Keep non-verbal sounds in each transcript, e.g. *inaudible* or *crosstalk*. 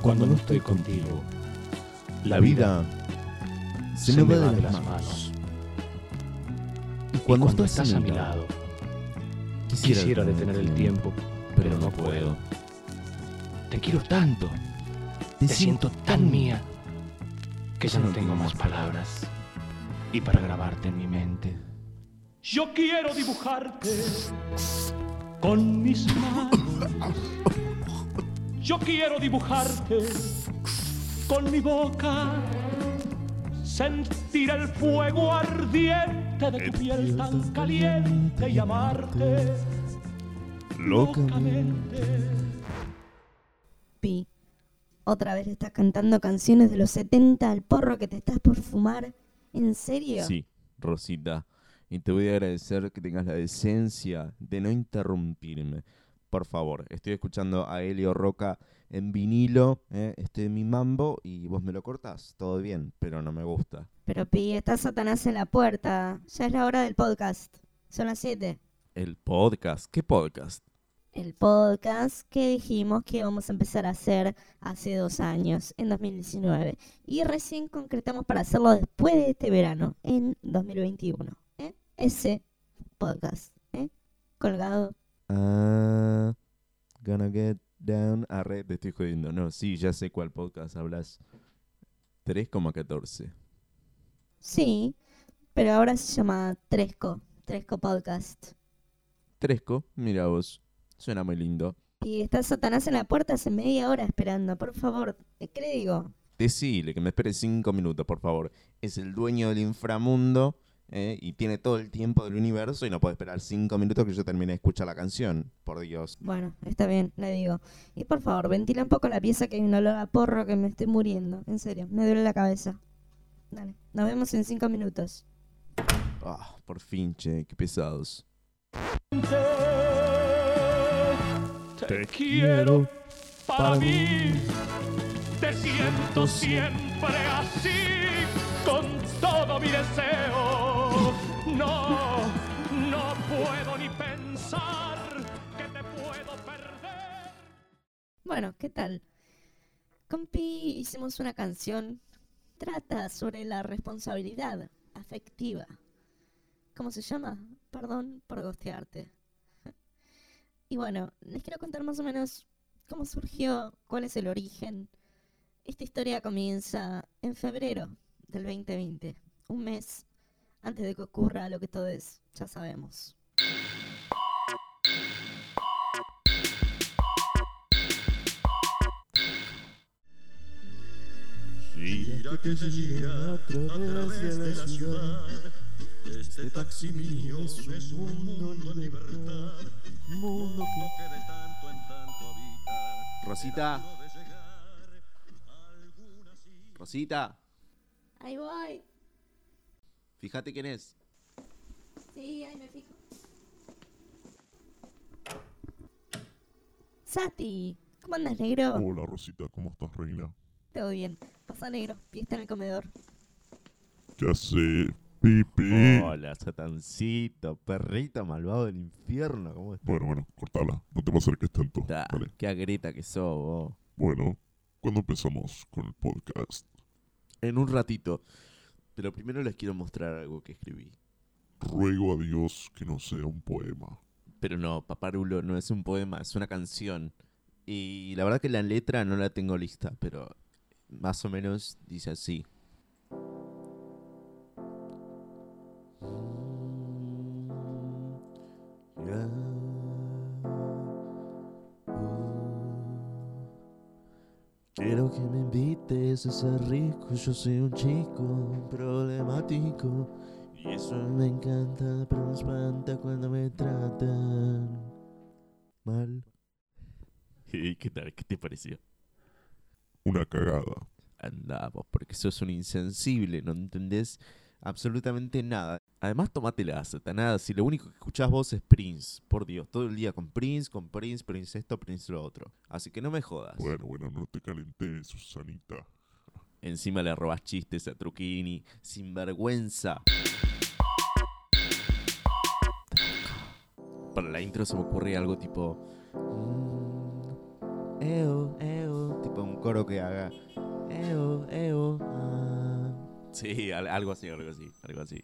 cuando no estoy contigo. La vida se, me va de las manos. Y cuando, estás, a mi lado, quisiera, detener el tiempo, pero no puedo. Te quiero tanto, te, siento tan mía, que ya no tengo más palabras. Y para grabarte en mi mente, yo quiero dibujarte con mis manos. *laughs* Yo quiero dibujarte con mi boca, sentir el fuego ardiente de tu piel tan caliente y amarte locamente. Pi, otra vez estás cantando canciones de los 70 al porro que te estás por fumar. ¿En serio? Sí, Rosita. Y te voy a agradecer que tengas la decencia de no interrumpirme por favor. Estoy escuchando a Helio Roca en vinilo, ¿eh? este es mi mambo, y vos me lo cortás, todo bien, pero no me gusta. Pero Pi, está Satanás en la puerta. Ya es la hora del podcast. Son las 7. ¿El podcast? ¿Qué podcast? El podcast que dijimos que íbamos a empezar a hacer hace dos años, en 2019. Y recién concretamos para hacerlo después de este verano, en 2021. ¿eh? Ese podcast, ¿eh? colgado Ah, gonna get down. Arre, te estoy jodiendo. No, sí, ya sé cuál podcast hablas. 3,14. Sí, pero ahora se llama Tresco. Tresco Podcast. Tresco, mira vos. Suena muy lindo. Y está Satanás en la puerta hace media hora esperando. Por favor, ¿qué le digo? Decile que me espere cinco minutos, por favor. Es el dueño del inframundo ¿eh? y tiene todo el tiempo del universo y no puede esperar cinco minutos que yo termine de escuchar la canción, por Dios. Bueno, está bien, le digo. Y por favor, ventila un poco la pieza que hay un olor a porro que me estoy muriendo. En serio, me duele la cabeza. Dale, nos vemos en cinco minutos. Ah, por fin, che, qué pesados. Te quiero para mí, te siento siempre así, con todo mi deseo no, no puedo ni pensar que te puedo perder. Bueno, ¿qué tal? Con Pi hicimos una canción. Trata sobre la responsabilidad afectiva. ¿Cómo se llama? Perdón por gostearte. Y bueno, les quiero contar más o menos cómo surgió, cuál es el origen. Esta historia comienza en febrero del 2020, un mes antes de que ocurra lo que todos ya sabemos. Gira que gira a través de la ciudad. Este taxi mío es un mundo de libertad. Mundo que de tanto en tanto habita. Rosita. Rosita. Ahí voy. Fíjate quién es. Sí, ahí me fijo. Sati, ¿cómo andas, negro? Hola, Rosita, ¿cómo estás, reina? Todo bien. Pasa, negro. Fiesta en el comedor. ¿Qué hace, Pipi? Hola, satancito, perrito malvado del infierno. ¿Cómo estás? Bueno, bueno, cortala. No te me acerques tanto. Ta, Vale. Qué agreta que sos, vos. Bueno, ¿cuándo empezamos con el podcast? En un ratito. Pero primero les quiero mostrar algo que escribí. Ruego a Dios que no sea un poema. Pero no, Paparulo no es un poema, es una canción. Y la verdad que la letra no la tengo lista, pero más o menos dice así. Invites a ser rico, yo soy un chico problemático. Y eso me encanta, pero me espanta cuando me tratan mal. *laughs* ¿Y qué tal? ¿Qué te pareció? Una cagada. Andamos, porque sos un insensible, no entendés absolutamente nada. Además, la Satanás. Si lo único que escuchás vos es Prince, por Dios, todo el día con Prince, con Prince, Prince esto, Prince lo otro. Así que no me jodas. Bueno, bueno, no te calenté, Susanita. Encima le robas chistes a Truquini, sin vergüenza. Para la intro se me ocurre algo tipo. "Mm, eo, eo, tipo un coro que haga eo, eo, ah. Sí, al- algo así, algo así, algo así.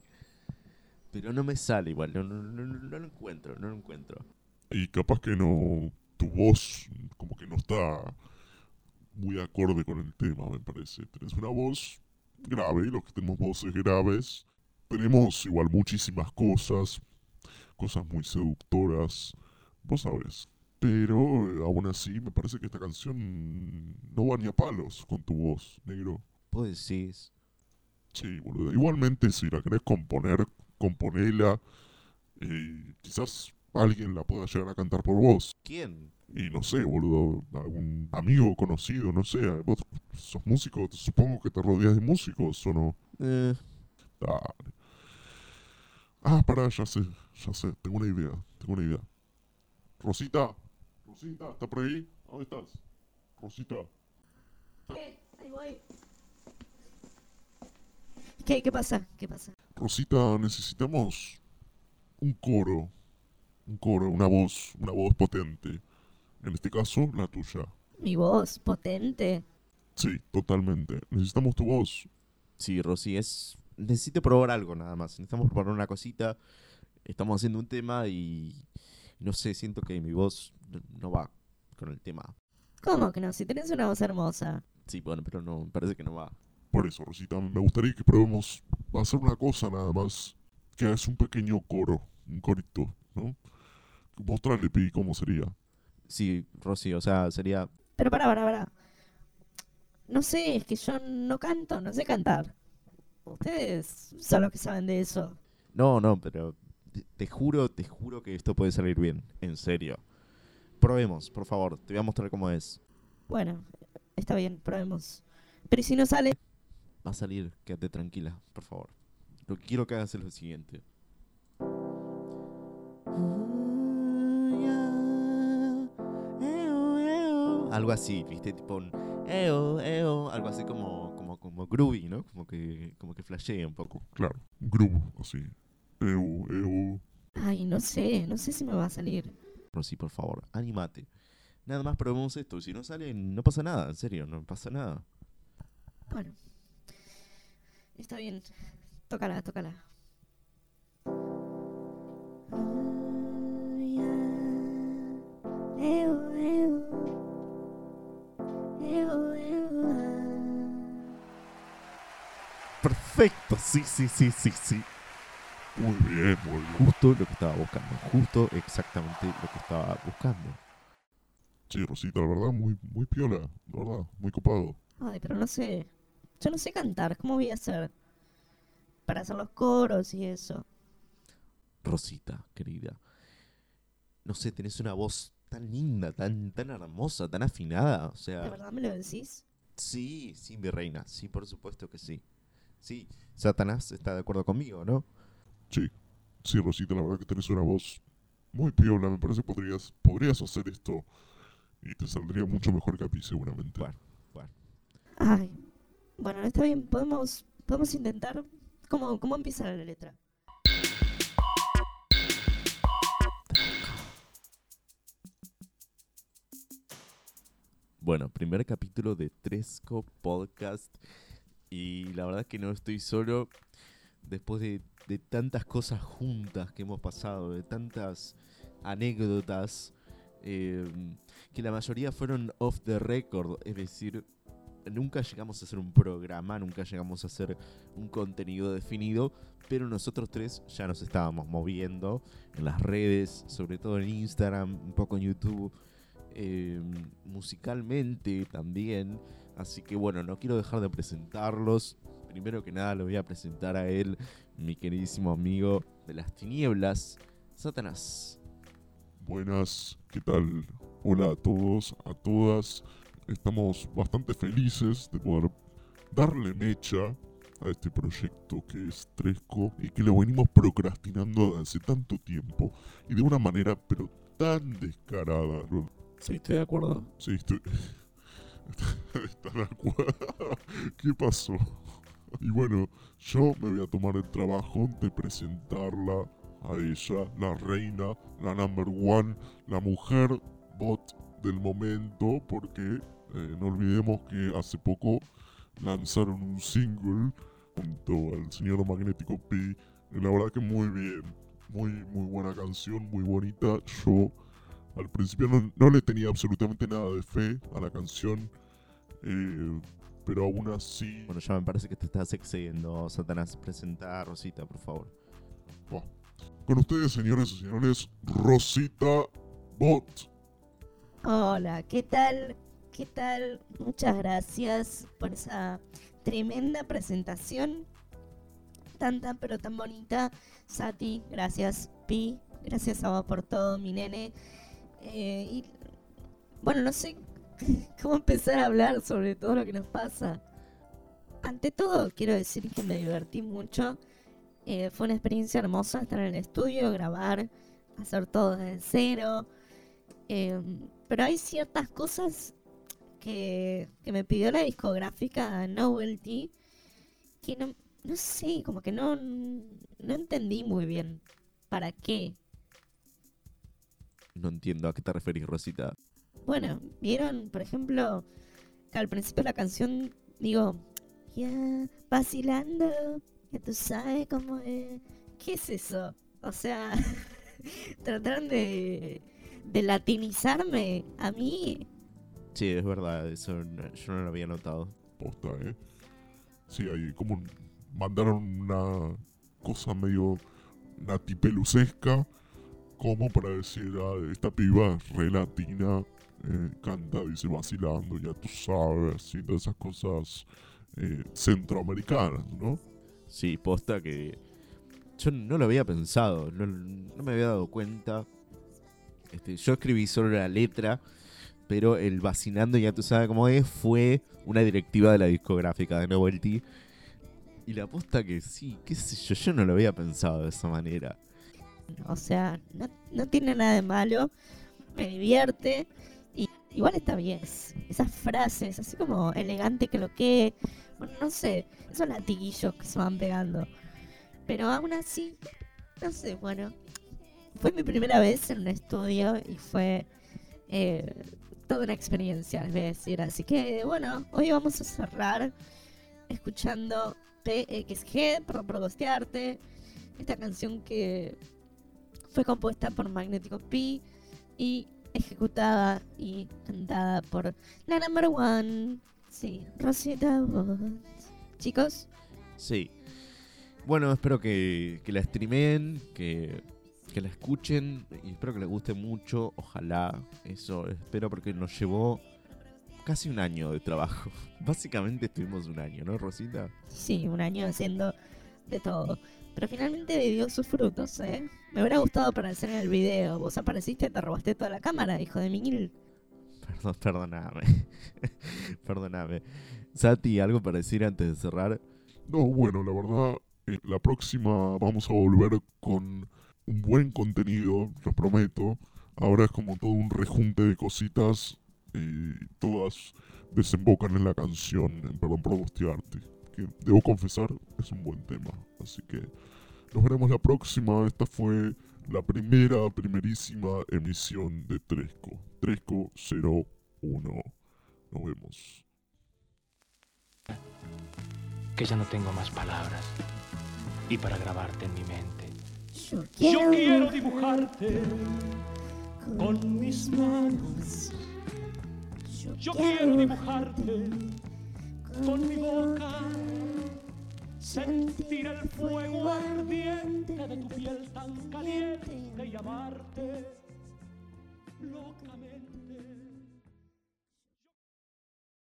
Pero no me sale igual, no, no, no- no lo encuentro, no lo encuentro. Y capaz que no. Tu voz, como que no está muy acorde con el tema, me parece. Tenés una voz grave, los que tenemos voces graves. Tenemos igual muchísimas cosas, cosas muy seductoras, vos sabés. Pero eh, aún así, me parece que esta canción no va ni a palos con tu voz, negro. Vos decís, Sí, boludo. Igualmente, si la querés componer, componela. Y quizás alguien la pueda llegar a cantar por vos. ¿quién? Y no sé, boludo, algún amigo conocido, no sé. Vos sos músico, supongo que te rodeas de músicos, ¿o no? Eh, Dale. Ah, pará, ya sé, ya sé. Tengo una idea, tengo una idea. Rosita, Rosita, ¿está por ahí? ¿Dónde estás? Rosita. Ahí voy. ¿Qué, ¿Qué pasa? ¿Qué pasa? Rosita, necesitamos un coro. Un coro, una voz, una voz potente. En este caso, la tuya. Mi voz, potente. Sí, totalmente. Necesitamos tu voz. sí, Rosy, es... Necesito probar algo nada más. Necesitamos probar una cosita. Estamos haciendo un tema y... No sé, siento que mi voz no- va con el tema. ¿Cómo que no? Si tenés una voz hermosa. Sí, bueno, pero no, me parece que no va. Por eso, Rosita, me gustaría que probemos hacer una cosa nada más. Que es un pequeño coro, un corito, ¿no? Mostrarle, Pi, cómo sería. Sí, Rosy, o sea, sería... Pero para, para, para. No sé, es que yo no canto, no sé cantar. Ustedes son los que saben de eso. No, no, pero te, te juro, te juro que esto puede salir bien, en serio. Probemos, por favor, te voy a mostrar cómo es. Bueno, está bien, probemos. Pero ¿y si no sale? Va a salir, quédate tranquila, por favor. Lo que quiero que hagas es lo siguiente. Algo así, viste, tipo un eo, eo, algo así como, como, como groovy, ¿no? Como que, como que flashea un poco. Claro, groove, así. Eu, eu. Ay, no sé, no sé si me va a salir. Rosy, por favor, anímate. Nada más probemos esto, si no sale, no pasa nada, en serio, no pasa nada. Bueno. Está bien. Tócala, tócala. Sí, sí, sí, sí, sí. Muy bien, muy bien. Justo lo que estaba buscando, justo exactamente lo que estaba buscando. Sí, Rosita, la verdad, muy, muy piola. La verdad, muy copado. Ay, pero no sé. Yo no sé cantar. ¿Cómo voy a hacer? Para hacer los coros y eso. Rosita, querida. No sé, tenés una voz tan linda, tan, tan hermosa, tan afinada. O ¿De sea, verdad me lo decís? sí, sí, mi reina, sí, por supuesto que sí. Sí, Satanás está de acuerdo conmigo, ¿no? Sí, sí, Rosita, la verdad que tenés una voz muy piola. Me parece que podrías, podrías hacer esto y te saldría mucho mejor que a mí, seguramente. Bueno. Ay. Bueno, está bien. Podemos, podemos intentar. ¿Cómo, ¿Cómo empieza la letra? Bueno, primer capítulo de Tresco Podcast. Y la verdad es que no estoy solo. Después de, tantas cosas juntas que hemos pasado, de tantas anécdotas, eh, que la mayoría fueron off the record. Es decir, nunca llegamos a hacer un programa, nunca llegamos a hacer un contenido definido. Pero nosotros tres ya nos estábamos moviendo en las redes, sobre todo en Instagram, un poco en YouTube eh, musicalmente también. Así que bueno, no quiero dejar de presentarlos. Primero que nada lo voy a presentar a él, mi queridísimo amigo de las tinieblas, Satanás. Buenas, ¿qué tal? Hola a todos, a todas. Estamos bastante felices de poder darle mecha a este proyecto que es Tresco y que lo venimos procrastinando desde hace tanto tiempo y de una manera pero tan descarada. Sí, estoy de acuerdo. Sí, estoy... ¿Estás de acuerdo? *laughs* ¿Qué pasó? Y bueno, yo me voy a tomar el trabajo de presentarla a ella, la reina, la number one, la mujer bot del momento porque eh, no olvidemos que hace poco lanzaron un single junto al señor Magnético P. La verdad que muy bien, muy, muy buena canción, muy bonita. Yo al principio no, no le tenía absolutamente nada de fe a la canción, eh, pero aún así... Bueno, ya me parece que te estás excediendo, Satanás. Presenta a Rosita, por favor. Con ustedes, señores y señores, Rosita Bot. Hola, ¿qué tal? ¿Qué tal? Muchas gracias por esa tremenda presentación. Tan, tan, pero tan bonita. Sati, gracias. Pi, gracias a vos por todo, mi nene. Eh, y bueno, no sé *laughs* cómo empezar a hablar sobre todo lo que nos pasa. Ante todo, quiero decir que me divertí mucho. Eh, fue una experiencia hermosa estar en el estudio, grabar, hacer todo desde cero. Eh, pero hay ciertas cosas que, que me pidió la discográfica Novelty que no, no sé, como que no, no entendí muy bien para qué. No entiendo a qué te referís, Rosita. Bueno, vieron, por ejemplo, que al principio de la canción digo, ya, vacilando, ya tú sabes cómo es. ¿Qué es eso? O sea, *laughs* trataron de, de latinizarme a mí. Sí, es verdad, eso no- yo no lo había notado. Posta, ¿eh? Sí, ahí como mandaron una cosa medio natipelucesca, como para decir, esta piba re latina, eh, canta, dice, vacilando, ya tú sabes, haciendo esas cosas eh, centroamericanas, ¿no? Sí, posta que yo no lo había pensado, no, no me había dado cuenta. Este, yo escribí solo la letra, pero el vacinando, ya tú sabes cómo es, fue una directiva de la discográfica de Novelty. Y la posta que sí, qué sé yo, yo no lo había pensado de esa manera. O sea, no, no tiene nada de malo, me divierte y igual está bien. es- Esas frases, así como elegante que lo que, bueno, no sé, esos latiguillos que se van pegando. Pero aún así, no sé, bueno, fue mi primera vez en un estudio y fue eh, toda una experiencia, les voy a decir. Así que bueno, hoy vamos a cerrar escuchando PXG, por, por gostearte, esta canción que fue compuesta por Magnético P y ejecutada y cantada por la number one, sí, Rosita Bot. Chicos, Sí. Bueno, espero que, que la streamen, que, que la escuchen y espero que les guste mucho. Ojalá, eso espero porque nos llevó casi un año de trabajo. *laughs* Básicamente estuvimos un año, ¿no, Rosita? sí, un año haciendo de todo. Pero finalmente dio sus frutos, ¿eh? Me hubiera gustado aparecer en el video. Vos apareciste, te robaste toda la cámara, hijo de mil. Perdón, *laughs* perdóname. *laughs* perdóname. Sati, ¿algo para decir antes de cerrar? No, bueno, la verdad, eh, la próxima vamos a volver con un buen contenido, lo prometo. Ahora es como todo un rejunte de cositas y todas desembocan en la canción, en Perdón por Gustearte, que debo confesar es un buen tema. Así que nos veremos la próxima. Esta fue la primera, primerísima emisión de Tresco. Tresco 01. Nos vemos. que ya no tengo más palabras. Y para grabarte en mi mente, Yo Yo quiero dibujarte con mis manos. Yo quiero dibujarte con mi boca sentir el fuego ardiente de tu piel tan caliente y amarte locamente.